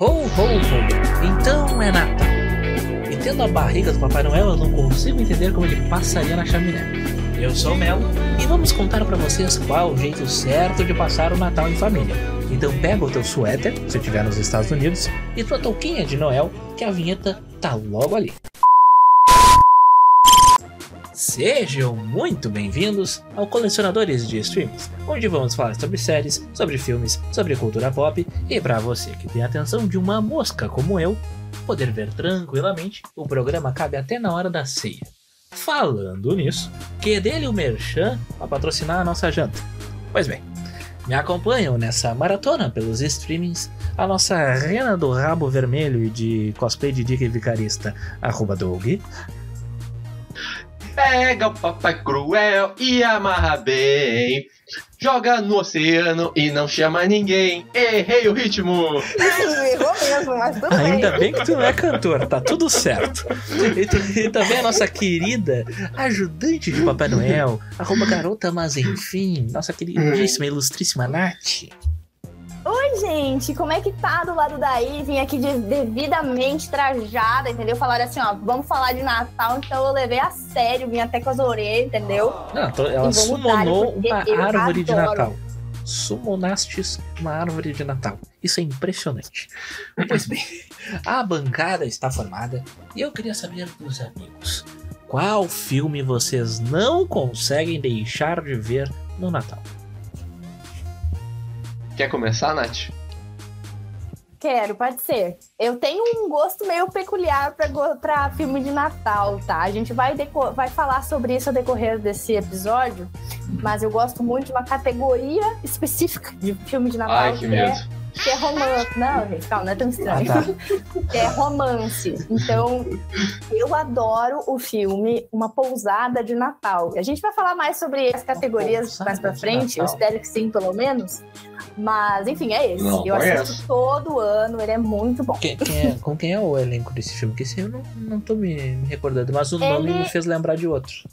Ho, ho, ho! Então é Natal. E tendo a barriga do Papai Noel, eu não consigo entender como ele passaria na chaminé. Eu sou o Melo e vamos contar para vocês qual o jeito certo de passar o Natal em família. Então pega o teu suéter, se estiver nos Estados Unidos, e tua touquinha de Noel, que a vinheta tá logo ali. Sejam muito bem-vindos ao Colecionadores de Streams, onde vamos falar sobre séries, sobre filmes, sobre cultura pop e para você que tem a atenção de uma mosca como eu, poder ver tranquilamente, o programa cabe até na hora da ceia. Falando nisso, que dele o merchan para patrocinar a nossa janta. Pois bem, me acompanham nessa maratona pelos streamings a nossa rena do rabo vermelho e de cosplay de dica e vicarista, arroba Doug, Pega o papai cruel e amarra bem. Joga no oceano e não chama ninguém. Errei o ritmo. Errou mesmo, mas tudo Ainda bem. bem que tu não é cantor, tá tudo certo. E, e também a nossa querida ajudante de Papai Noel, arroba garota, mas enfim, nossa queridíssima, ilustríssima Nath. Oi, gente, como é que tá do lado daí? Vim aqui de- devidamente trajada, entendeu? Falaram assim, ó, vamos falar de Natal, então eu levei a sério, vim até com as orelhas, entendeu? Não, tô- ela porque uma árvore de adoro. Natal. Summonastes uma árvore de Natal. Isso é impressionante. Pois bem, a bancada está formada e eu queria saber dos amigos. Qual filme vocês não conseguem deixar de ver no Natal? Quer começar, Nath? Quero, pode ser. Eu tenho um gosto meio peculiar pra filme de Natal, tá? A gente vai, vai falar sobre isso ao decorrer desse episódio, mas eu gosto muito de uma categoria específica de filme de Natal. Ai, que é- medo. Que é romance. Não, gente, calma, não é tão estranho. Ah, tá. É romance. Então, eu adoro o filme Uma Pousada de Natal. A gente vai falar mais sobre as categorias mais pra frente, eu espero que sim, pelo menos. Mas, enfim, é esse. Não eu conheço. assisto todo ano, ele é muito bom. Quem- quem é- com quem é o elenco desse filme? Que esse eu não, não tô me, me recordando, mas o nome Ele- me fez lembrar de outro.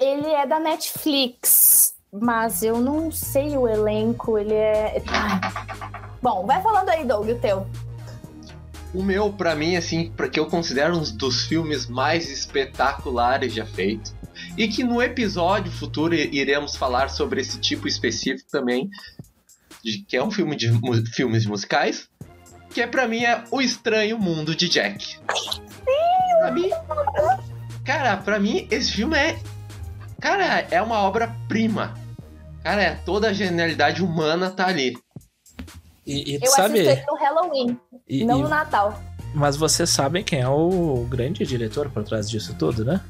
Ele é da Netflix, mas eu não sei o elenco, ele é. Bom, vai falando aí, Doug, o teu. O meu, pra mim, assim, porque eu considero um dos filmes mais espetaculares já feitos. E que no episódio futuro iremos falar sobre esse tipo específico também. De, que é um filme de filmes musicais. Que é pra mim é O Estranho Mundo de Jack. Pra mim. Cara, pra mim esse filme é. Cara, é uma obra-prima. Cara, é, toda a genialidade humana tá ali. E, e Eu sabe. assisto ele no Halloween, e- não e- no Natal. mas vocês sabem quem é o grande diretor por trás disso tudo, né?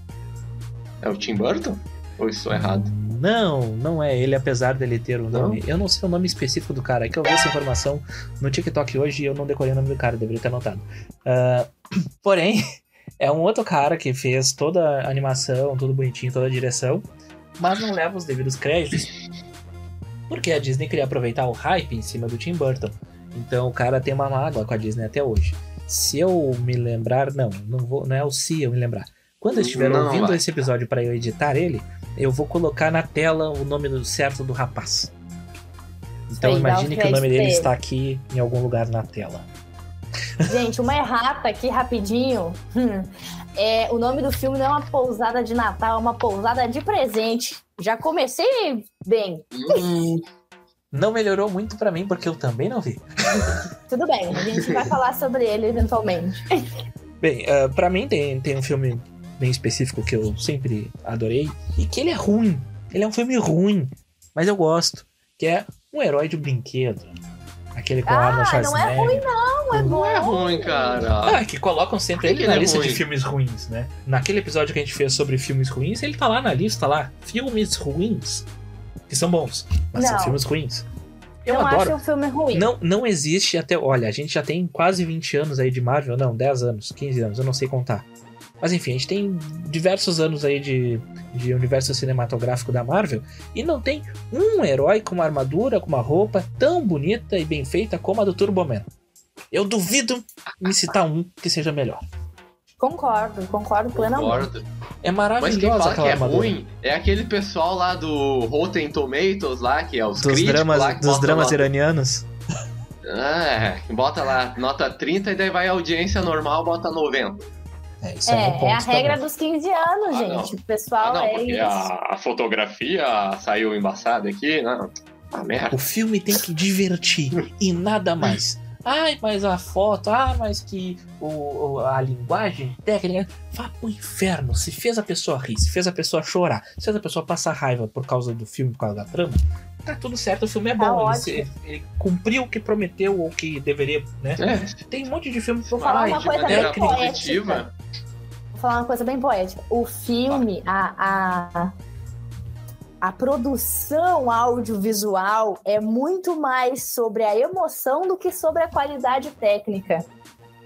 É o Tim Burton? Ou estou errado? Não, não é ele, apesar dele ter o Não? nome. Eu não sei o nome específico do cara, é que eu vi essa informação no TikTok hoje e eu não decorei o nome do cara, deveria ter anotado. Ah, porém, é um outro cara que fez toda a animação, tudo bonitinho, toda a direção, mas não leva os devidos créditos. Porque a Disney queria aproveitar o hype em cima do Tim Burton. Então o cara tem uma mágoa com a Disney até hoje. Se eu me lembrar, não, não, vou, não é o se eu me lembrar. Quando eu estiver Não ouvindo vai. esse episódio para eu editar ele, eu vou colocar na tela o nome do- certo do rapaz. Então imagine que o nome dele está aqui em algum lugar na tela. Gente, uma errata aqui rapidinho. Hum, É, o nome do filme não é uma pousada de Natal, é uma pousada de presente. Já comecei bem. Hum, Não melhorou muito para mim porque eu também não vi. Tudo bem, a gente vai falar sobre ele eventualmente. Bem, ah, pra mim tem, tem um filme bem específico que eu sempre adorei e que ele é ruim. Ele é um filme ruim, mas eu gosto, que é Um Herói de Brinquedo. Aquele com Ah, Arnold não é Schwarzenegger. ruim, não, é não bom. é ruim, cara. Ah, que colocam sempre ele que na ele é lista de ruim? filmes ruins, né? Naquele episódio que a gente fez sobre filmes ruins, ele tá lá na lista lá. Filmes ruins. Que são bons, mas são Não. filmes ruins. Eu não adoro. acho o filme ruim. Não, não existe até. Olha, a gente já tem quase 20 anos aí de Marvel, não, 10 anos, 15 anos, eu não sei contar. Mas enfim, a gente tem diversos anos aí de, de universo cinematográfico da Marvel e não tem um herói com uma armadura, com uma roupa tão bonita e bem feita como a do Turboman. Eu duvido me citar um que seja melhor. Concordo, concordo plenamente. Concordo. É Mas quem fala que é armadura. ruim é aquele pessoal lá do Rotten Tomatoes lá, que é os Dos críticos dramas, lá que dos dramas nota- iranianos. É, bota lá nota 30 e daí vai a audiência normal, bota 90. É, isso É, é, um ponto é a regra também. dos 15 anos, Ah, gente. O pessoal Ah, não, é porque isso. a, a fotografia saiu embaçada aqui, não. Ah, merda. O filme tem que divertir e nada mais. Ai, mas a foto, ah, mas que o, o- a linguagem técnica. Vá pro inferno. Se fez a pessoa rir, se fez a pessoa chorar, se fez a pessoa passar raiva por causa do filme, por causa da trama, tá tudo certo, o filme é Tá bom. Ele, se- ele cumpriu o que prometeu ou o que deveria, né? É, Tem um monte de filme Vou falar uma coisa bem poética. positiva. Vou falar uma coisa bem poética. O filme, a, a, a produção audiovisual é muito mais sobre a emoção do que sobre a qualidade técnica.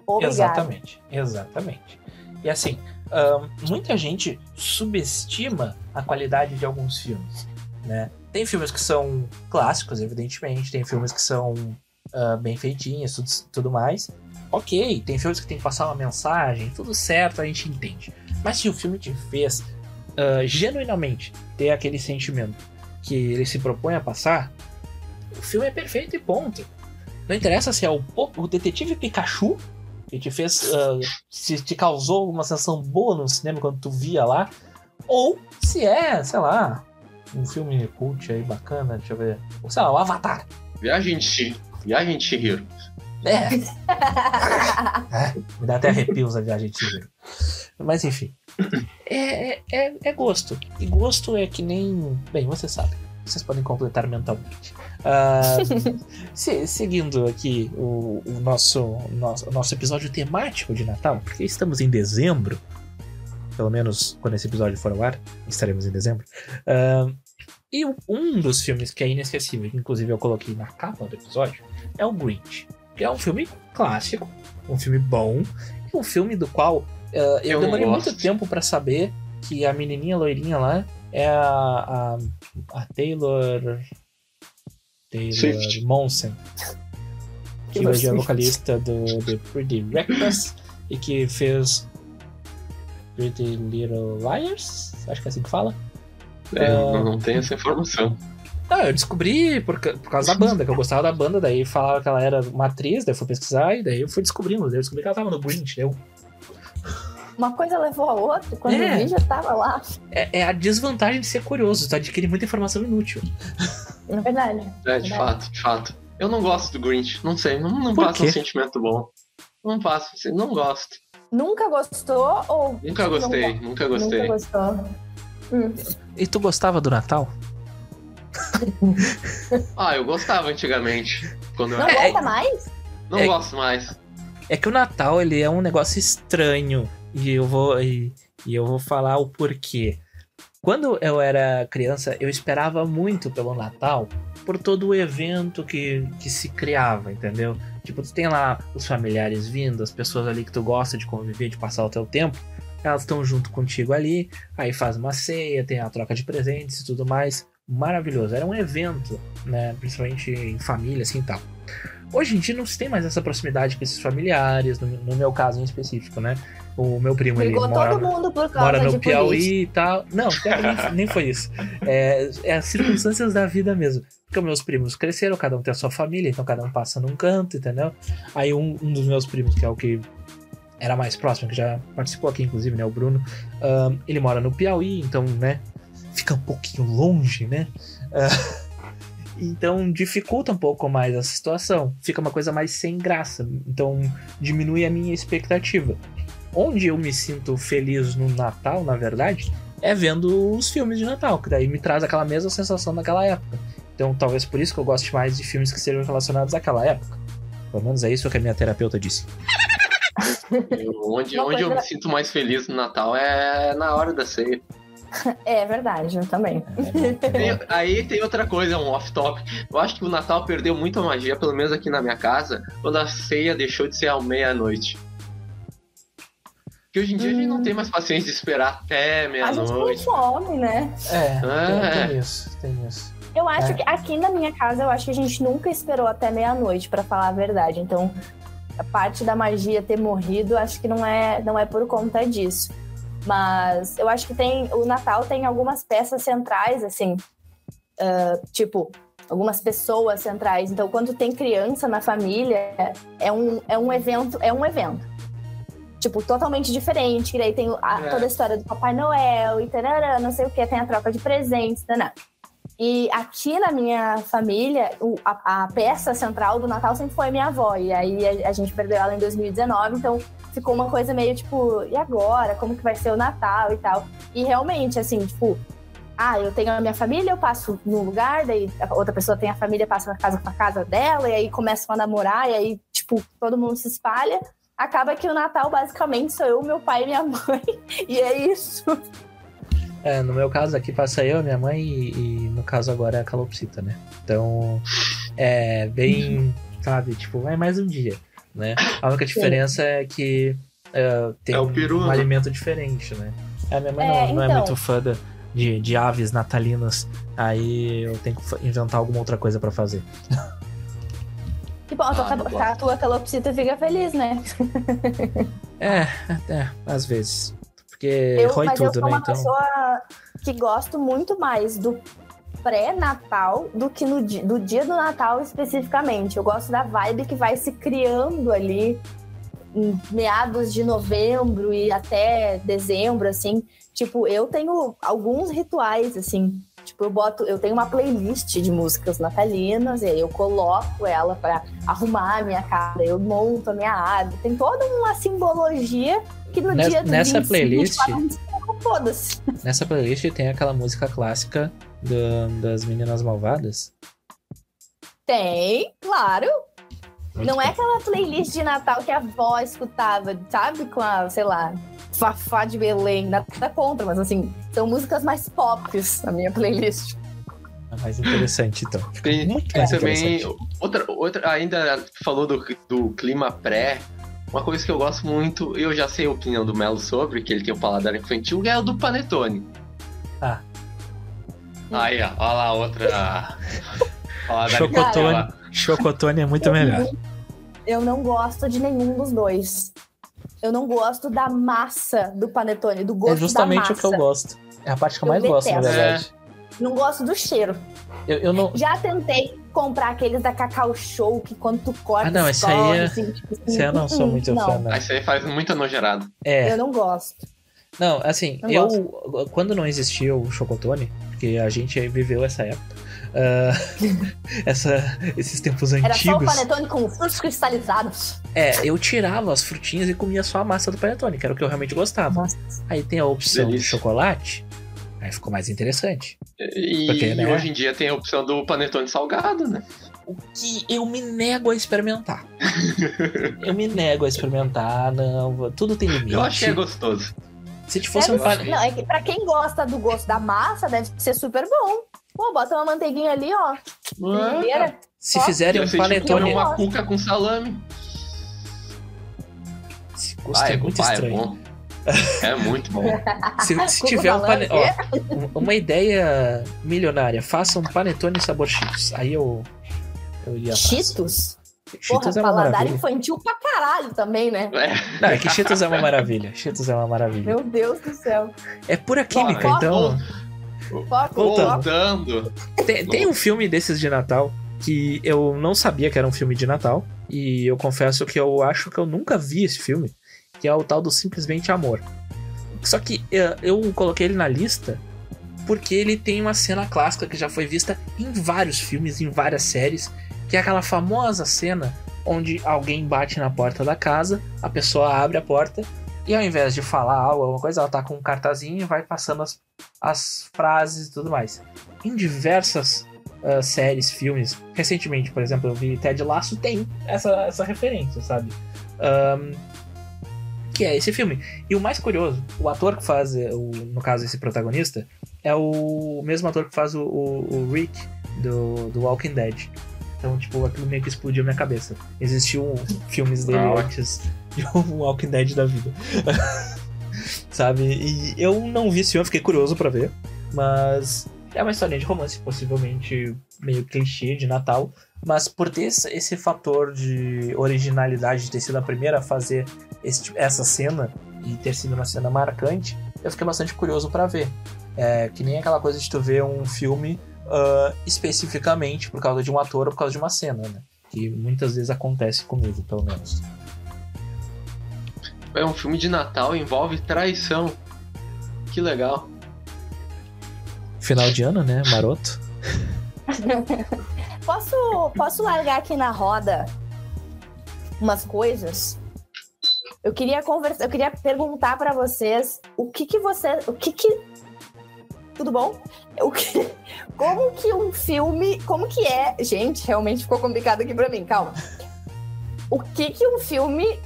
Obrigada. Exatamente, exatamente. E assim, ahn, muita gente subestima a qualidade de alguns filmes, né? Tem filmes que são clássicos, evidentemente, tem filmes que são ah, bem feitinhos, tudo, tudo mais. Ok, tem filmes que tem que passar uma mensagem, tudo certo, a gente entende. Mas se o filme te fez ah, genuinamente ter aquele sentimento que ele se propõe a passar, o filme é perfeito e ponto. Não interessa se é o, o detetive Pikachu que te fez. ah, se te causou alguma sensação boa no cinema quando tu via lá, ou se é, sei lá, um filme cult aí bacana, deixa eu ver. Ou sei lá, o Avatar. Viagem de. Viagem de Chihiro. É. É, me dá até arrepios a viagem de Chihiro. Mas enfim. É, é, é, é gosto. E gosto é que nem. Bem, você sabe. Vocês podem completar mentalmente. Ah, se- seguindo aqui o, o nosso, nosso, nosso episódio temático de Natal, porque estamos em dezembro. Pelo menos quando esse episódio for ao ar, estaremos em dezembro. Ah, e um dos filmes que é inesquecível, que inclusive eu coloquei na capa do episódio, é o Grinch. Que é um filme clássico, um filme bom, e um filme do qual eu, Eu demorei gosto. muito tempo pra saber que a menininha loirinha lá é a, a, a Taylor. Taylor Swift. Monson. Que Taylor hoje é vocalista do The Pretty Reckless e que fez Pretty Little Liars, acho que é assim que fala. É, eu não tenho essa informação. Não, eu descobri por, por causa da banda, que eu gostava da banda, daí falava que ela era uma atriz, daí eu fui pesquisar, e daí eu fui descobrindo, daí eu descobri que ela tava no Grinch, eu. Uma coisa levou a outra, quando É. eu vi já tava lá. É, é a desvantagem de ser curioso, tu adquire muita informação inútil. Na verdade. É, de fato, de fato. Eu não gosto do Grinch. Não sei, não, não passa um sentimento bom. Não passa, assim, não gosto. Nunca gostou ou. Nunca gostei, nunca gostei. Nunca gostou. Hum. E tu gostava do Natal? Ah, eu gostava antigamente. Quando eu Não era... gosta mais? Não É- gosto mais. É que o Natal, ele é um negócio estranho, e eu vou, e, e eu vou falar o porquê. Quando eu era criança, eu esperava muito pelo Natal, por todo o evento que, que se criava, entendeu? Tipo, tu tem lá os familiares vindo, as pessoas ali que tu gosta de conviver, de passar o teu tempo, elas estão junto contigo ali, aí faz uma ceia, tem a troca de presentes e tudo mais. Maravilhoso. Era um evento, né? Principalmente em família, assim e tal. Hoje em dia não se tem mais essa proximidade com esses familiares, no, no meu caso em específico, né? O meu primo, ele mora, mora no Piauí política. e tal. Não, nem, nem foi isso. É, é as circunstâncias da vida mesmo. Porque meus primos cresceram, cada um tem a sua família, então cada um passa num canto, entendeu? Aí um, um dos meus primos, que é o que era mais próximo, que já participou aqui, inclusive, né? O Bruno, ahn, ele mora no Piauí, então, né? Fica um pouquinho longe, né? Ah, então dificulta um pouco mais essa situação. Fica uma coisa mais sem graça. Então diminui a minha expectativa. Onde eu me sinto feliz no Natal, na verdade, é vendo os filmes de Natal, que daí me traz aquela mesma sensação daquela época. Então talvez por isso que eu goste mais de filmes que sejam relacionados àquela época. Pelo menos é isso que a minha terapeuta disse. Eu- onde onde eu me sinto mais feliz no Natal é na hora da ceia. É verdade, eu também. É, Tem- aí tem outra coisa, um off-top. Eu acho que o Natal perdeu muito a magia, pelo menos aqui na minha casa, quando a ceia deixou de ser à meia-noite. Porque hoje em dia a gente não tem mais paciência de esperar até A gente meia-noite. fome, né? é, É. tem, tem isso, tem isso. Eu acho É. que aqui na minha casa, eu acho que a gente nunca esperou até meia-noite, pra falar a verdade. Então, a parte da magia ter morrido, acho que não é, não é por conta disso. Mas eu acho que tem. O Natal tem algumas peças centrais, assim. ah, tipo, algumas pessoas centrais. Então, quando tem criança na família, é um, é um evento, é um evento. Tipo, totalmente diferente. Que daí tem a, É. toda a história do Papai Noel e tarará, não sei o que, tem a troca de presentes, tarará. E aqui na minha família, o- a, a peça central do Natal sempre foi minha avó. E aí a, a gente perdeu ela em 2019, então ficou uma coisa meio tipo, e agora? Como que vai ser o Natal e tal? E realmente, assim, tipo, ah, eu tenho a minha família, eu passo num lugar, daí a outra pessoa tem a família, passa na casa pra casa dela, e aí começam a namorar, e aí, tipo, todo mundo se espalha. Acaba que o Natal basicamente sou eu, meu pai e minha mãe. E é isso. É, no meu caso aqui passa eu, minha mãe e, e no caso agora é a calopsita, né? Então é bem, sabe, tipo, é mais um dia, né? A única diferença é que é, tem É o peru, um né? alimento diferente, né? A minha mãe É, não, não é então. muito fã da- de, de aves natalinas, aí eu tenho que inventar alguma outra coisa pra fazer. Que bom, a tua, Ah, a tua calopsita fica feliz, né? É, é, às vezes. Porque Eu, rói mas eu tudo, sou né? uma Então. pessoa que gosto muito mais do pré-natal do que no di- do dia do Natal especificamente. Eu gosto da vibe que vai se criando ali em meados de novembro e até dezembro, assim. Tipo, eu tenho alguns rituais, assim. Tipo, eu boto, eu tenho uma playlist de músicas natalinas, e aí eu coloco ela pra arrumar a minha casa, eu monto a minha árvore. Tem toda uma simbologia que no Nessa- dia do nessa 25, playlist- 24, Foda-se. Nessa playlist tem aquela música clássica do- das Meninas Malvadas. Tem, claro. Muito Não é bom. aquela playlist de Natal que a avó escutava, sabe? Com a, sei lá, Fafá de Belém. Nada contra, mas assim, são músicas mais pop na minha playlist. É mais interessante, então. Tem, muito tem também outra, outra ainda falou do, do clima pré. Uma coisa que eu gosto muito, eu já sei a opinião do Melo sobre, que ele tem o paladar infantil, é o do Panetone. Ah. Aí, ó, olha lá outra. paladar Chocotone. infantil. Chocotone é muito melhor. Eu não gosto de nenhum dos dois. Eu não gosto da massa do panetone, do gosto É justamente da o que eu massa. gosto. É a parte que eu Eu mais gosto, na detesto. verdade. Não gosto do cheiro. Eu, eu não. Já tentei comprar aqueles da Cacau Show, que quando tu corta, Ah, não, esse aí é- assim, tipo assim, Esse eu não sou hum, muito não, fã, não. Aí isso aí faz muita nojerada. É, Eu não gosto. não, assim, Não eu. Quando não existia o Chocotone, porque a gente viveu essa época. ah, essa, esses tempos Era só o antigos. panetone com frutos cristalizados. É, eu tirava as frutinhas e comia só a massa do panetone, que era o que eu realmente gostava. Nossa. Aí tem a opção de Delícia. chocolate, aí ficou mais interessante. E, Porque, né? hoje em dia tem a opção do Panetone salgado, né? O que eu me nego a experimentar. eu me nego a experimentar, não. Tudo tem limite. Eu acho que é gostoso. Se te fosse Deve um ser- pane... Não, é que pra quem gosta do gosto da massa, deve ser super bom. Pô, bota uma manteiguinha ali, ó. Inteira. Se fizerem um tipo panetone. uma cuca com salame. Esse gosto Ah, é muito ah, estranho. É, bom. É muito bom. Se, se tiver um salame, panetone. uma ideia milionária, faça um panetone sabor Cheetos. Aí eu. Eu iria fácil. Cheetos? Porra, Cheetos é uma paladar maravilha. infantil pra caralho também, né? É. Não, é que Cheetos é uma maravilha. Cheetos é uma maravilha. Meu Deus do céu. É pura química, Bom, então. Foco, Voltando. Voltando. Tem, tem um filme desses de Natal que eu não sabia que era um filme de Natal. E eu confesso que eu acho que eu nunca vi esse filme. Que é o tal do Simplesmente Amor. Só que eh, eu coloquei ele na lista porque ele tem uma cena clássica que já foi vista em vários filmes, em várias séries. Que é aquela famosa cena onde alguém bate na porta da casa, a pessoa abre a porta e ao invés de falar algo, alguma coisa, ela tá com um cartazinho e vai passando as, as frases e tudo mais. Em diversas ah, séries, filmes, recentemente, por exemplo, eu vi Ted Lasso, tem essa, essa referência, sabe? Ahn, que é esse filme. E o mais curioso, o ator que faz, eh, o, no caso, esse protagonista, é o mesmo ator que faz o, o, o Rick do, do Walking Dead. Então, tipo, aquilo meio que explodiu minha cabeça. Existiu filmes dele Ah, antes de um Walking Dead da vida. Sabe? E eu não vi esse filme, fiquei curioso pra ver. Mas é uma historinha de romance, possivelmente meio clichê de Natal. Mas por ter esse, fator de originalidade, de ter sido a primeira a fazer esse tipo- essa cena e ter sido uma cena marcante, eu fiquei bastante curioso pra ver. É que nem aquela coisa de tu ver um filme uh, especificamente por causa de um ator ou por causa de uma cena, né? Que muitas vezes acontece comigo, pelo menos. É um filme de Natal, envolve traição. Que legal. Final de ano, né? Maroto. posso, posso largar aqui na roda umas coisas? Eu queria conversar, eu queria perguntar para vocês o que que você, o que que tudo bom? O que, como que um filme, como que é, gente, realmente ficou complicado aqui para mim, calma. O que que um filme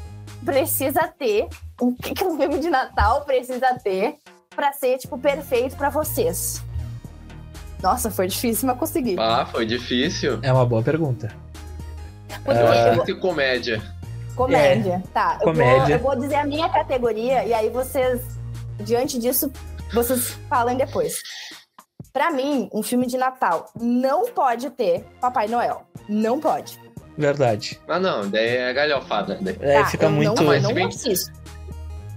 precisa ter, o que que um filme de Natal precisa ter para ser tipo perfeito para vocês? Nossa, foi difícil, mas consegui. Ah, foi difícil. É uma boa pergunta. Porque uh... eu tenho comédia. Comédia, é. tá. Eu comédia. Vou, eu vou dizer a minha categoria e aí vocês, diante disso, vocês falam depois. Para mim, um filme de Natal não pode ter Papai Noel. Não pode. Verdade. Ah, não, daí é galhofada. Daí. É, tá, fica muito. Não, não bem...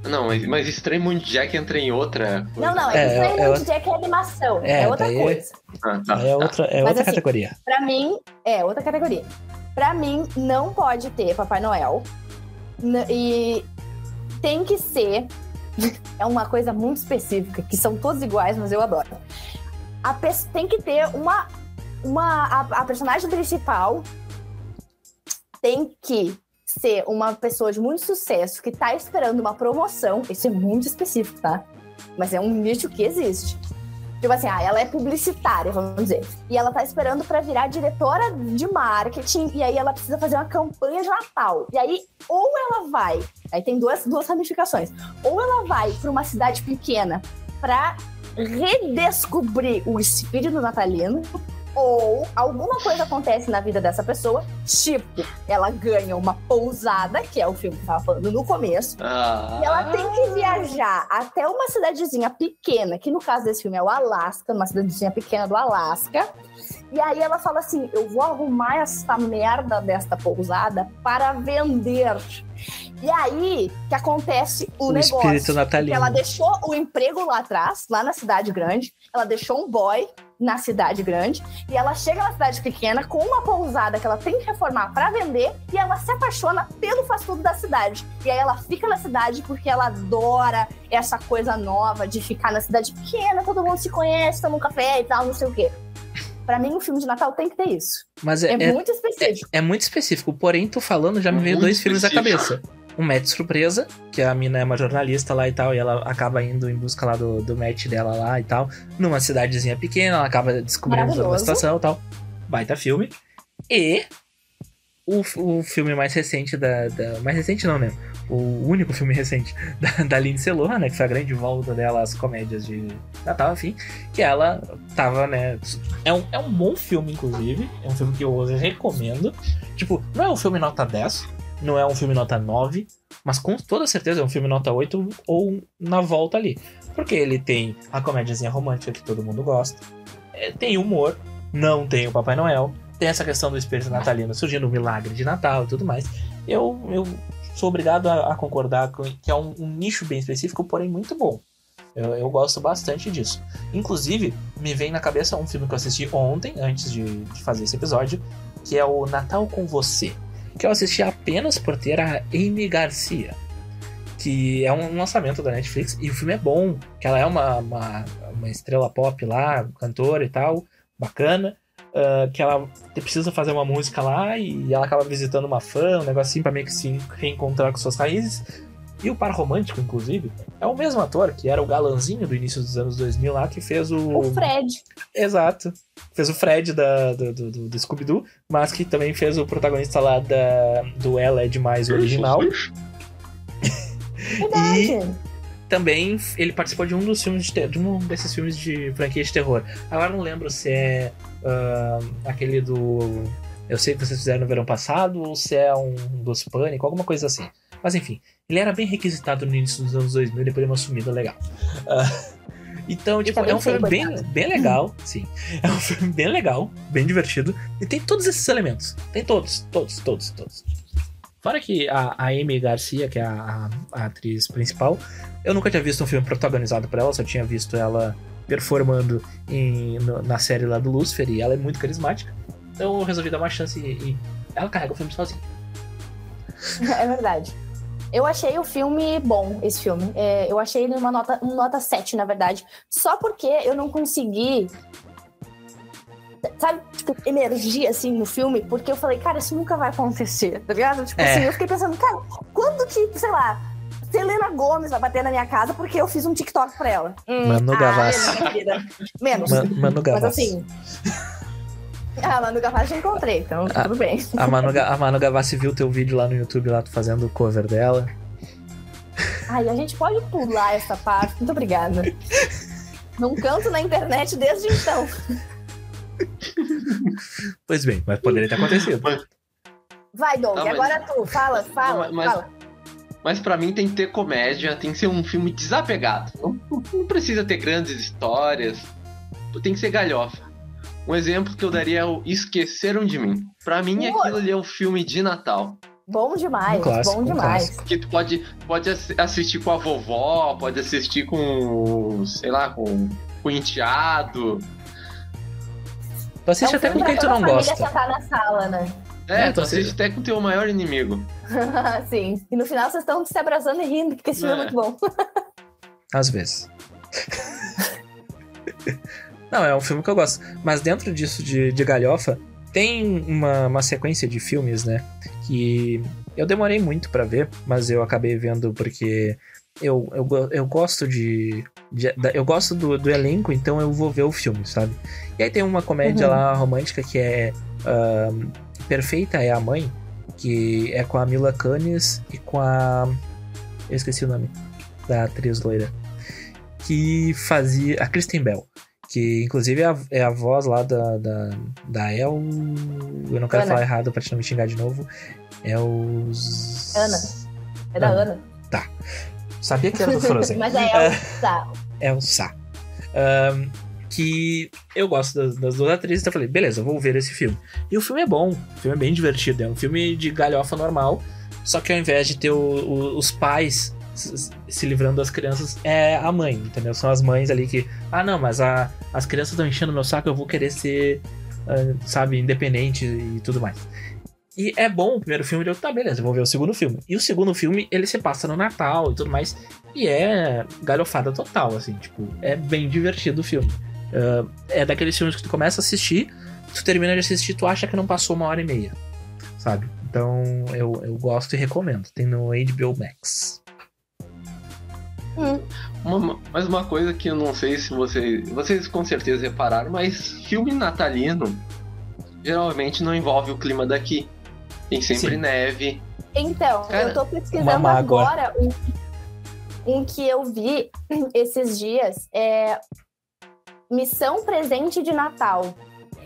Não, mas, mas Estranho Jack entra em outra. Coisa. Não, não, é, é Estranho é, Jack é animação. É, é outra coisa. Ah, tá, é outra, é outra assim, categoria. Pra mim, é outra categoria. Pra mim, não pode ter Papai Noel. E tem que ser. é uma coisa muito específica, que são todos iguais, mas eu adoro. A tem que ter uma. uma a, a personagem principal tem que ser uma pessoa de muito sucesso que tá esperando uma promoção, isso é muito específico, tá? Mas é um nicho que existe. Tipo assim, ah, ela é publicitária, vamos dizer. E ela tá esperando para virar diretora de marketing, e aí ela precisa fazer uma campanha de Natal. E aí, ou ela vai, aí tem duas, duas ramificações. Ou ela vai para uma cidade pequena para redescobrir o espírito natalino, ou alguma coisa acontece na vida dessa pessoa, tipo, ela ganha uma pousada, que é o filme que eu tava falando no começo, ah. e ela tem que viajar até uma cidadezinha pequena, que no caso desse filme é o Alasca, uma cidadezinha pequena do Alasca. E aí ela fala assim: eu vou arrumar essa merda desta pousada para vender. E aí que acontece o, o negócio. Espírito natalino. Ela deixou o emprego lá atrás, lá na cidade grande. Ela deixou um boy na cidade grande e ela chega na cidade pequena com uma pousada que ela tem que reformar para vender e ela se apaixona pelo fast food da cidade. E aí ela fica na cidade porque ela adora essa coisa nova de ficar na cidade pequena, todo mundo se conhece, toma um café e tal, não sei o quê. Pra mim, um filme de Natal tem que ter isso. Mas é, é, é muito específico. É, é, muito específico. Porém, tu falando, já me veio dois específico. filmes à cabeça um match surpresa, que a mina é uma jornalista lá e tal, e ela acaba indo em busca lá do, do match dela lá e tal, numa cidadezinha pequena, ela acaba descobrindo toda uma situação e tal. Baita filme. E o, o filme mais recente da, da, Mais recente não, né? O único filme recente da, da Lindsay Lohan, né? Que foi a grande volta dela às comédias de Natal, enfim. Que ela tava, né? É um, é um bom filme, inclusive. É um filme que eu recomendo. Tipo, não é um filme nota 10, não é um filme nota 9, mas com toda certeza é um filme nota 8 ou na volta ali. Porque ele tem a comédiazinha romântica que todo mundo gosta, é, tem humor, não tem o Papai Noel, tem essa questão do espírito natalino surgindo, o milagre de Natal e tudo mais. Eu, eu sou obrigado a, a concordar com que é um, um, nicho bem específico, porém muito bom. Eu, eu, gosto bastante disso. Inclusive, me vem na cabeça um filme que eu assisti ontem, antes de, de fazer esse episódio, que é o Natal com Você que eu assisti apenas por ter a Amy Garcia, que é um lançamento da Netflix, e o filme é bom, que ela é uma, uma, uma estrela pop lá, cantora e tal, bacana, uh, que ela precisa fazer uma música lá e ela acaba visitando uma fã, um negocinho pra meio que se reencontrar com suas raízes, e o par romântico, inclusive, é o mesmo ator que era o galanzinho do início dos anos 2000 lá, que fez o. O Fred. Exato. Fez o Fred da, do, do, do Scooby-Doo, mas que também fez o protagonista lá da, do Ela é Demais o original. e também ele participou de um dos filmes de, de um desses filmes de franquia de terror. Agora não lembro se é uh, aquele do. Eu sei que vocês fizeram no verão passado, ou se é um dos Pânico, alguma coisa assim. Mas enfim, ele era bem requisitado no início dos anos 2000 e depois deu uma sumida legal. Uh, então, tipo, é um filme bem, bem legal, sim. É um filme bem legal, bem divertido. E tem todos esses elementos. Tem todos, todos, todos, todos. Fora que a, a Amy Garcia, que é a, a, a, atriz principal, eu nunca tinha visto um filme protagonizado por ela, só tinha visto ela performando em, no- na série lá do Lucifer e ela é muito carismática. Então eu resolvi dar uma chance e, e ela carrega o filme sozinha. É verdade. Eu achei o filme bom, esse filme. É, eu achei ele uma nota, uma nota 7, na verdade. Só porque eu não consegui. Sabe, tipo, energia assim no filme, porque eu falei, cara, isso nunca vai acontecer, tá ligado? Tipo É. assim, eu fiquei pensando, cara, quando que, sei lá, Selena Gomes vai bater na minha casa porque eu fiz um TikTok pra ela? Hum, Manu ah, Gavassi. menos, querida. Menos. Ma- Manu Mas Gavassi. assim. Ah, Manu Gavassi eu encontrei, então Ah. tudo bem. A Manu, a Manu Gavassi viu teu vídeo lá no YouTube, lá tu fazendo o cover dela. Ai, a gente pode pular essa parte. Muito obrigada. Não canto na internet desde então. Pois bem, mas poderia ter acontecido. Vai, Doug, Tá, mas- agora tu. Fala, fala, Não, mas- fala. Mas pra mim tem que ter comédia, tem que ser um filme desapegado. Não, não precisa ter grandes histórias. Tem que ser galhofa. Um exemplo que eu daria é o Esqueceram de Mim. Pra mim, aquilo ali é um filme de Natal. Bom demais, Um clássico, bom um demais. clássico. Que tu pode, pode ass- assistir com a vovó, pode assistir com, sei lá, com, com o enteado. Tu assiste É um até com quem tu não gosta. sentar na sala, né? É, É, tu assiste- até com o teu maior inimigo. Sim. E no final vocês estão se abraçando e rindo, porque esse filme é É. muito bom. Às vezes. Não, é um filme que eu gosto. Mas dentro disso de, de galhofa, tem uma, uma sequência de filmes, né? Que eu demorei muito pra ver, mas eu acabei vendo porque eu, eu, eu gosto de. de- eu gosto do, do elenco, então eu vou ver o filme, sabe? E aí tem uma comédia Uhum. lá romântica que é. Perfeita é a Mãe, que é com a Mila Kunis e com a. Eu esqueci o nome da atriz loira. Que fazia. A Kristen Bell. Que inclusive é a, é a voz lá da, da, da El. Eu não quero Ana. falar errado pra te não me xingar de novo. É os. Ana. É da Ana. Ana. Sabia que era do Frozen. Mas é Elsa. Elsa. Ahn, que eu gosto das, das duas atrizes, então eu falei, beleza, vou ver esse filme. E o filme é bom, o filme é bem divertido, é um filme de galhofa normal, só que ao invés de ter o- o- os pais se, se livrando das crianças, é a mãe, entendeu? São as mães ali que, ah não, mas a- as crianças estão enchendo meu saco, eu vou querer ser, ah, sabe, independente e tudo mais. E é bom o primeiro filme, eu, tá, beleza, vou ver o segundo filme. E o segundo filme, ele se passa no Natal e tudo mais. E é galhofada total, assim, tipo, é bem divertido o filme. Ah, é daqueles filmes que tu começa a assistir, tu termina de assistir, tu acha que não passou uma hora e meia, sabe? Então eu, eu gosto e recomendo. Tem no HBO Max. Hum, Uma- mas uma coisa que eu não sei se vocês. Vocês com certeza repararam, mas filme natalino geralmente não envolve o clima daqui. Tem sempre Sim. neve. Então, Cara, eu tô pesquisando agora um, um que eu vi esses dias. É Missão Presente de Natal.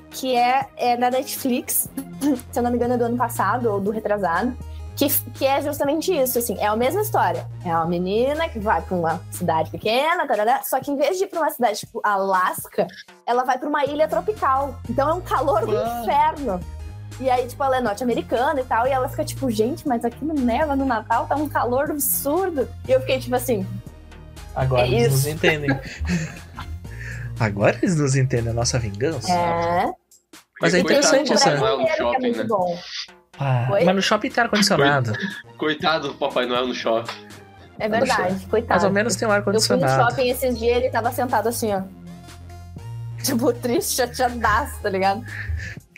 Que é, é da Netflix, se eu não me engano, é do ano passado ou do retrasado. Que, que é justamente isso, assim, é a mesma história. É uma menina que vai pra uma cidade pequena, tarará, só que em vez de ir pra uma cidade tipo Alasca, ela vai pra uma ilha tropical. Então é um calor do Uau. inferno. E aí, tipo, ela é norte-americana e tal, e ela fica tipo, gente, mas aqui não neva no Natal, tá um calor absurdo. E eu fiquei tipo assim, Agora É eles nos isso. entendem. Agora eles nos entendem a nossa vingança. é. Mas é interessante essa- no é shopping, muito né? bom. Ah, Oi? mas no shopping tem ar-condicionado. Coitado do Papai Noel no shopping. É verdade, coitado. Mais ou menos tem um Eu fui no ar-condicionado. shopping esses dias ele tava sentado assim, ó. Tipo, triste, chateadaço, tá ligado?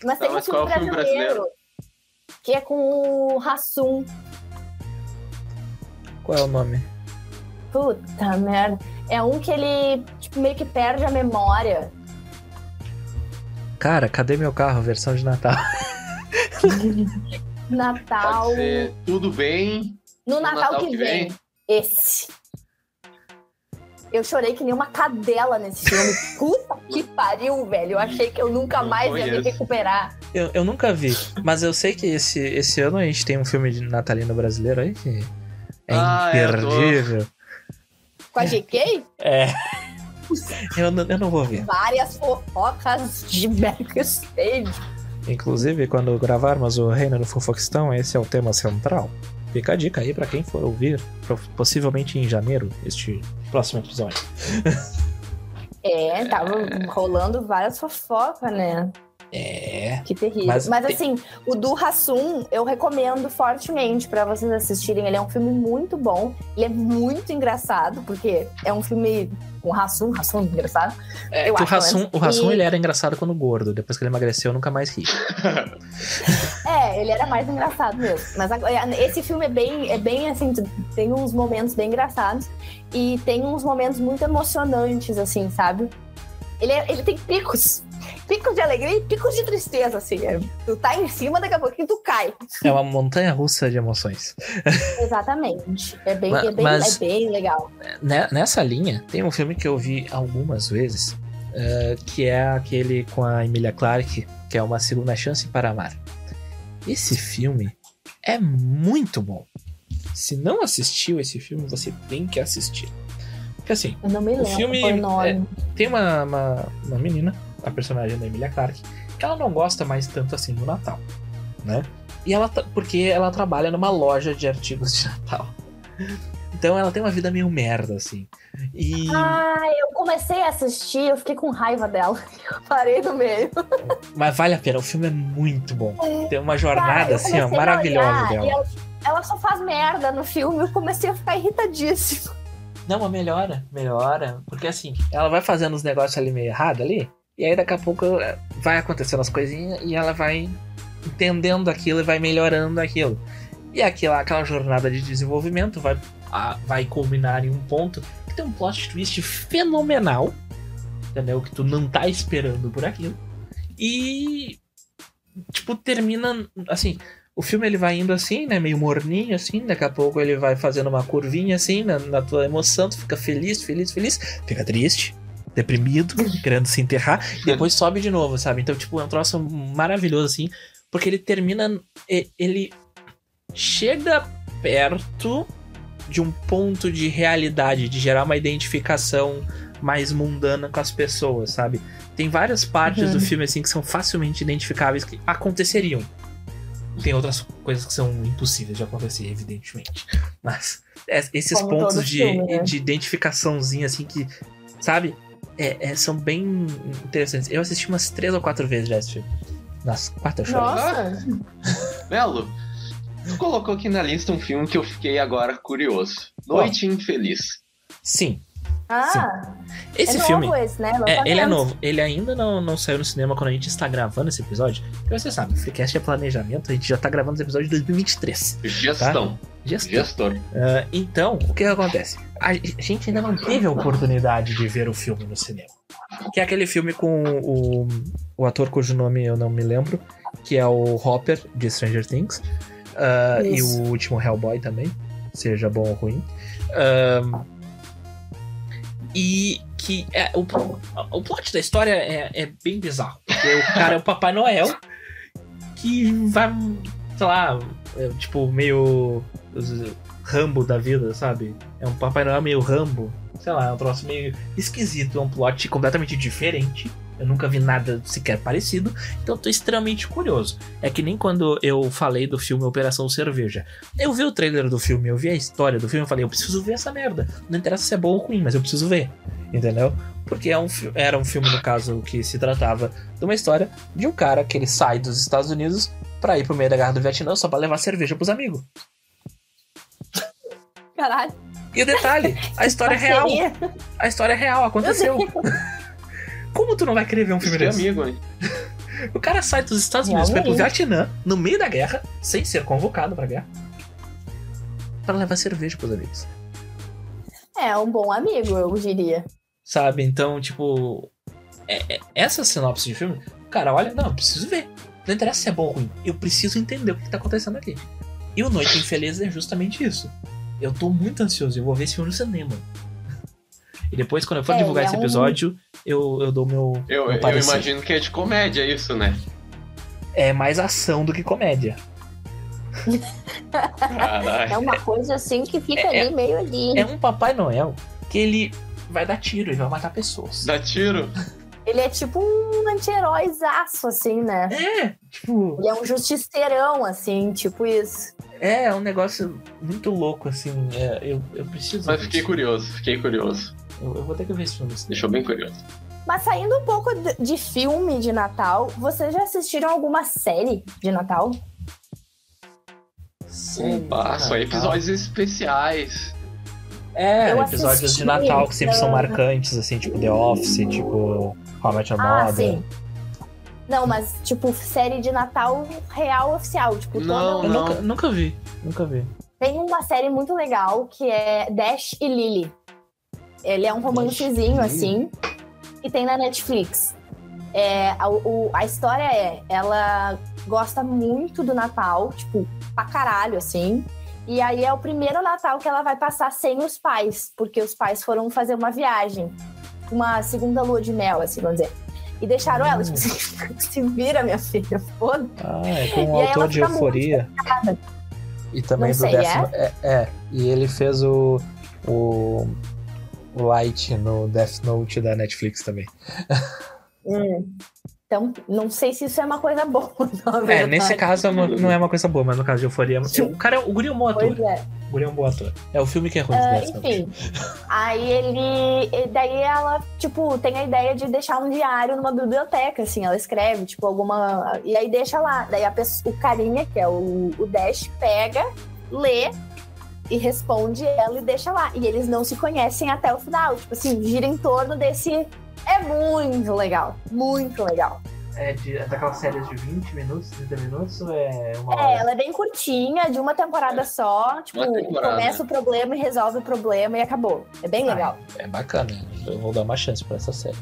Mas Tá, tem um mas filme o filme brasileiro, que é com o Rassum. Qual é o nome? Puta merda. É um que ele, tipo, meio que perde a memória. Cara, cadê meu carro? Versão de Natal. Natal. Pode ser tudo bem. No Natal, que, vem. Esse. Eu chorei que nem uma cadela nesse filme. Puta que pariu, velho. Eu achei que eu nunca Não mais ia me recuperar. Eu, eu nunca vi, mas eu sei que esse, esse ano a gente tem um filme de natalino brasileiro aí que é Ah, é, eu tô- imperdível. Com a GK, É. Eu, não- eu não vou ver. várias fofocas de backstage. Inclusive, quando gravarmos o Reino do Fofoquistão, esse é o tema central. Fica a dica aí pra quem for ouvir, possivelmente em janeiro, este próximo episódio. É, tava rolando várias fofocas, né? É. Que terrível. Mas Mas, tem- assim, o do Hassum eu recomendo fortemente pra vocês assistirem. Ele é um filme muito bom. Ele é muito engraçado, porque é um filme com Hassum, Hassum engraçado. É Eu o acho, Hassum, né? o Hassum E- ele era engraçado quando gordo. Depois que ele emagreceu, eu nunca mais ri. É, ele era mais engraçado mesmo. Mas esse filme é bem, é bem assim, tem uns momentos bem engraçados e tem uns momentos muito emocionantes, assim, sabe? Ele, é- ele tem picos. Picos de alegria e picos de tristeza, assim. É, tu tá em cima, daqui a pouquinho tu cai. É uma montanha russa de emoções. Exatamente. É bem, Ma- é bem, mas- é bem legal. Ne- Nessa linha, tem um filme que eu vi algumas vezes, eh, que é aquele com a Emilia Clarke, que é Uma Segunda Chance para Amar. Esse filme é muito bom. Se não assistiu esse filme, você tem que assistir. Porque assim, Eu não me lembro filme por nome. tem uma, uma, uma menina, a personagem da Emilia Clarke, que ela não gosta mais tanto assim do Natal, né? E ela, porque ela trabalha numa loja de artigos de Natal. Então ela tem uma vida meio merda, assim. E. Ah, eu comecei a assistir, eu fiquei com raiva dela. Eu parei no meio. Mas vale a pena, o filme é muito bom. Tem uma jornada, Cara, assim, ó, maravilhosa dela. e Ela, ela só faz merda no filme, eu comecei a ficar irritadíssima. Não, mas melhora, melhora. Porque assim, ela vai fazendo os negócios ali meio errado ali. E aí daqui a pouco vai acontecendo as coisinhas e ela vai entendendo aquilo e vai melhorando aquilo. E aquela, aquela jornada de desenvolvimento vai, a- vai culminar em um ponto que tem um plot twist fenomenal. Entendeu? Que tu não tá esperando por aquilo. E. Tipo, termina. Assim, o filme ele vai indo assim, né? Meio morninho, assim. Daqui a pouco ele vai fazendo uma curvinha assim na, na tua emoção. Tu fica feliz, feliz, feliz. Fica triste, deprimido, querendo se enterrar. E depois sobe de novo, sabe? Então, tipo, é um troço maravilhoso, assim. Porque ele termina. Ele chega perto de um ponto de realidade, de gerar uma identificação mais mundana com as pessoas, sabe? Tem várias partes Uhum. do filme assim que são facilmente identificáveis que aconteceriam. Tem outras coisas que são impossíveis de acontecer, evidentemente. Mas é, esses Como pontos de, filme, né? de identificaçãozinha, assim, que, sabe? É, é, são bem interessantes. Eu assisti umas três ou quatro vezes já esse filme. Nas quatro eu. Nossa, Melo, tu colocou aqui na lista um filme que eu fiquei agora curioso. Noite Infeliz. Sim. Ah, Esse é filme. novo esse, né? É, ele é novo. Ele ainda não, não saiu no cinema quando a gente está gravando esse episódio. Porque você sabe, o Freecast é planejamento, a gente já tá gravando esse episódio de 2023. Gestão. Gestão. Gestor. Ah, então, o que acontece? A gente ainda não teve a oportunidade de ver o filme no cinema. Que é aquele filme com o, o ator cujo nome eu não me lembro, que é o Hopper de Stranger Things. Ah, e o último Hellboy também, seja bom ou ruim. Ah, e que é, o, o plot da história é, é bem bizarro. Porque o cara é o Papai Noel que vai, sei lá, é, tipo, meio Rambo da vida, sabe? É um Papai Noel meio Rambo. Sei lá, é um troço meio esquisito. É um plot completamente diferente. Eu nunca vi nada sequer parecido. Então eu tô extremamente curioso. É que nem quando eu falei do filme Operação Cerveja. Eu vi o trailer do filme, eu vi a história do filme, eu falei, eu preciso ver essa merda. Não interessa se é bom ou ruim, mas eu preciso ver. Entendeu? Porque é um, era um filme, no caso, que se tratava de uma história de um cara que ele sai dos Estados Unidos pra ir pro meio da guerra do Vietnã só pra levar cerveja pros amigos. Caralho. E o detalhe, a história é real. A história é real, aconteceu. Como tu não vai querer ver um filme Isso é desse? amigo, hein? O cara sai dos Estados Unidos pra ir pro. Vietnã, no meio da guerra, sem ser convocado pra guerra, pra levar cerveja pros amigos. É um bom amigo, eu diria. Sabe? Então, tipo. é- é- essa sinopse de filme, o cara olha, não, eu preciso ver. Não interessa se é bom ou ruim. Eu preciso entender o que, que tá acontecendo aqui. E o Noite Infeliz é justamente isso. Eu tô muito ansioso, eu vou ver esse filme no cinema. E depois, quando eu for É, divulgar é esse um- eu, eu, dou meu. Eu, meu eu imagino que é de comédia isso, né? É mais ação do que comédia. É uma coisa assim que fica É- ali meio ali. É um Papai Noel que ele vai dar tiro e vai matar pessoas. Dá tiro? Ele é tipo um anti-heróizaço, assim, né? É, tipo, Ele é um justiceirão, assim, tipo isso. é um negócio muito louco, assim. é, eu, eu preciso. Mas fiquei curioso, fiquei curioso. Eu, eu vou ter que ver esse filme. Deixou bem curioso. Mas saindo um pouco de- filme de Natal, vocês já assistiram alguma série de Natal? Sim, Natal. episódios especiais. É, Eu episódios assisti, de Natal que sempre são então- marcantes, assim, tipo The Office, tipo How I Met Your Ah, Mother. sim. Não, mas tipo, série de Natal real oficial. Tipo, Não, toda... Eu não. nunca, nunca vi, nunca vi. Tem uma série muito legal que é Dash e Lily. Ele é um romancezinho, assim, e tem na Netflix. É, a, o- a história é, ela gosta muito do Natal, tipo, pra caralho, assim. E aí é o primeiro Natal que ela vai passar sem os pais, porque os pais foram fazer uma viagem. Uma segunda lua de mel, assim, vamos dizer. E deixaram ela, tipo assim, se vira, minha filha, foda Ah, é com o E aí autor de Euforia. E também Não do sei, Death é? é? e ele fez o, o, o Light no Death Note da Netflix também. Hum. Então, não sei se isso é uma coisa boa. É, nesse caso é uma- não é uma coisa boa, mas no caso de Euforia. O cara, é- o Guri é um bom ator. Pois é. O Guri é um bom ator. É o filme que é ruim Note. enfim. Aí ele. Daí ela, tipo, tem a ideia de deixar um diário numa biblioteca, assim. Ela escreve, tipo, alguma. E aí deixa lá. Daí a pessoa, o carinha, que é o, o Dash, pega, lê e responde ela e deixa lá. E eles não se conhecem até o final. Tipo assim, gira em torno desse. É muito legal. Muito legal. É, de, é daquelas séries de 20 minutos, 30 minutos ou é uma É, ela é bem curtinha, de uma temporada só. Tipo, temporada. começa o problema e resolve o problema e acabou. É bem legal. É bacana. Eu vou dar uma chance pra essa série.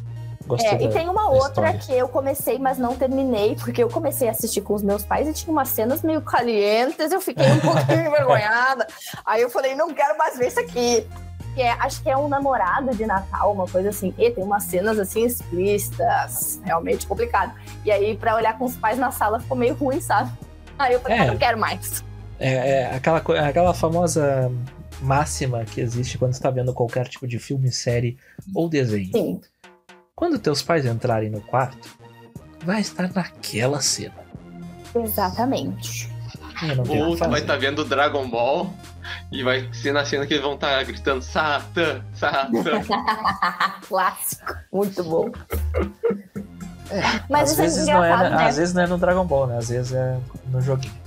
Gostei É, e da- tem uma outra história. que eu comecei, mas não terminei, porque eu comecei a assistir com os meus pais e tinha umas cenas meio calientes, eu fiquei um pouquinho envergonhada. Aí eu falei, não quero mais ver isso aqui. Que é, acho que é um namorado de Natal, uma coisa assim. E tem umas cenas assim explícitas, realmente complicado. E aí, pra olhar com os pais na sala, ficou meio ruim, sabe? Aí eu falei, É. ah, não quero mais. É, é aquela, aquela famosa máxima que existe quando você tá vendo qualquer tipo de filme, série ou desenho. Sim. Quando teus pais entrarem no quarto, vai estar naquela cena. Exatamente. Ou vai estar vendo Dragon Ball e vai ser na cena que eles vão estar gritando Satan, Satan. Clássico. Muito bom. Mas às é vezes, não é, né? às vezes não é no Dragon Ball, né? Às vezes é no joguinho.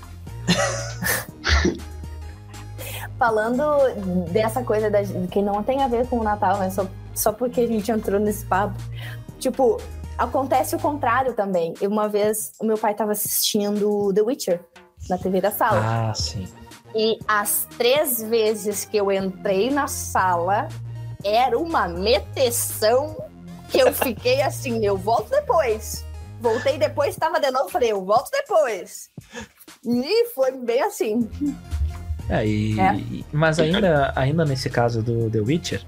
Falando dessa coisa da, que não tem a ver com o Natal, né? Só, só porque a gente entrou nesse papo. Tipo, acontece o contrário também. Eu, Uma vez, o meu pai tava assistindo The Witcher na TV da sala. Ah, sim. E as três vezes que eu entrei na sala, era uma meteção que eu fiquei assim, eu volto depois. Voltei depois, estava de novo, falei, eu volto depois. E foi bem assim. É, e, É. mas ainda, ainda nesse caso do The Witcher,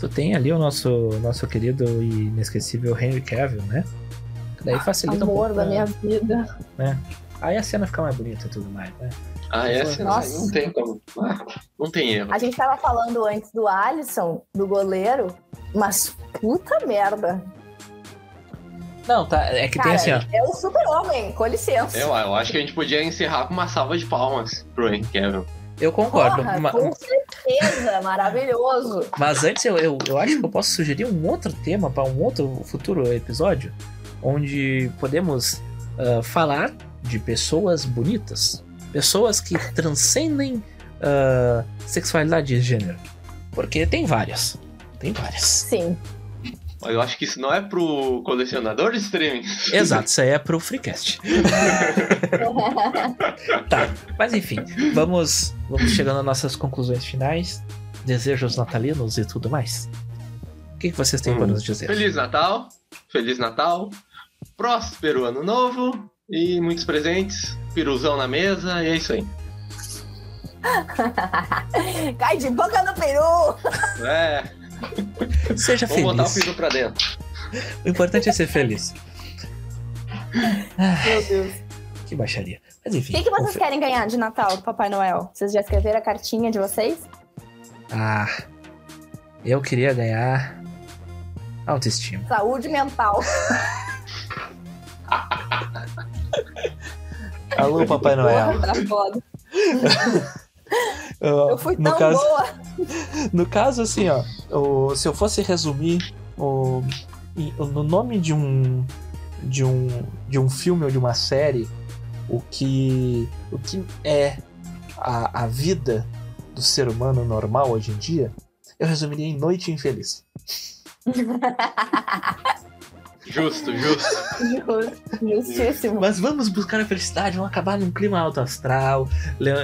tu tem ali o nosso, nosso querido e inesquecível Henry Cavill, né? Que Daí facilita um Amor pouco. da minha vida. Aí a cena fica mais bonita e tudo mais, né? Ah, essa Nossa. aí não tem como. Ah, não tem erro. A gente tava falando antes do Alisson, do goleiro, mas puta merda. Não, tá. É que tem Cara, assim, ó. é o super-homem, com licença. Eu, eu acho que a gente podia encerrar com uma salva de palmas pro Henry Cavill. Eu concordo. Porra, ma- com certeza, maravilhoso. Mas antes eu, eu, eu acho que eu posso sugerir um outro tema para um outro futuro episódio, onde podemos ah, falar de pessoas bonitas, pessoas que transcendem ah, sexualidade e gênero. Porque tem várias. Tem várias. Sim. Mas eu acho que isso não é pro colecionador de streaming. Exato, isso aí é pro Freecast. tá, mas enfim, vamos, vamos chegando às nossas conclusões finais, desejos natalinos e tudo mais. O que, que vocês têm para Hum. nos dizer? Feliz Natal, Feliz Natal, próspero ano novo e muitos presentes, piruzão na mesa e é isso aí. Cai de boca no peru! É, Seja vamos botar o feliz. piru pra dentro. O importante é ser feliz. Meu Deus. Que baixaria. Mas O enfim. que, que vocês querem ganhar de Natal do Papai Noel? Vocês já escreveram a cartinha de vocês? Ah, eu queria ganhar autoestima. Saúde mental. Alô, Papai Noel. Porra, tá foda. Eu fui tão no caso, boa. No caso, assim, ó, o- se eu fosse resumir o, no nome de um, de um de um filme ou de uma série, o que o que é a, a vida do ser humano normal hoje em dia, eu resumiria em Noite Infeliz. Justo, justo. Justo, Justíssimo. Mas vamos buscar a felicidade, vamos acabar num clima alto astral.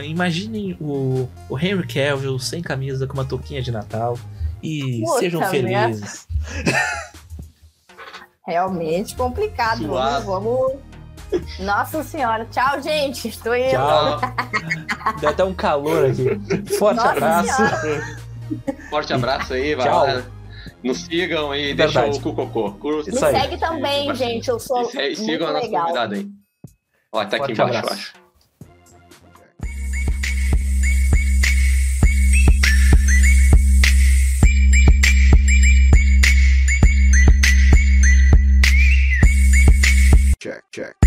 Imaginem o, o Henry Cavill sem camisa com uma touquinha de Natal e Puta sejam felizes. Realmente complicado. Suave. Vamos, vamos. Nossa senhora. Tchau, gente. Estou indo. Tchau. Deu até um calor aqui. Forte Nossa abraço. Senhora. Forte abraço aí, vai Tchau. lá. Nos sigam e deixem o cucocô. Curso. Nos segue também, gente. Eu sou. E, e sigam a nossa convidada aí. Ó, tá aqui embaixo, abraço. eu acho. check, check.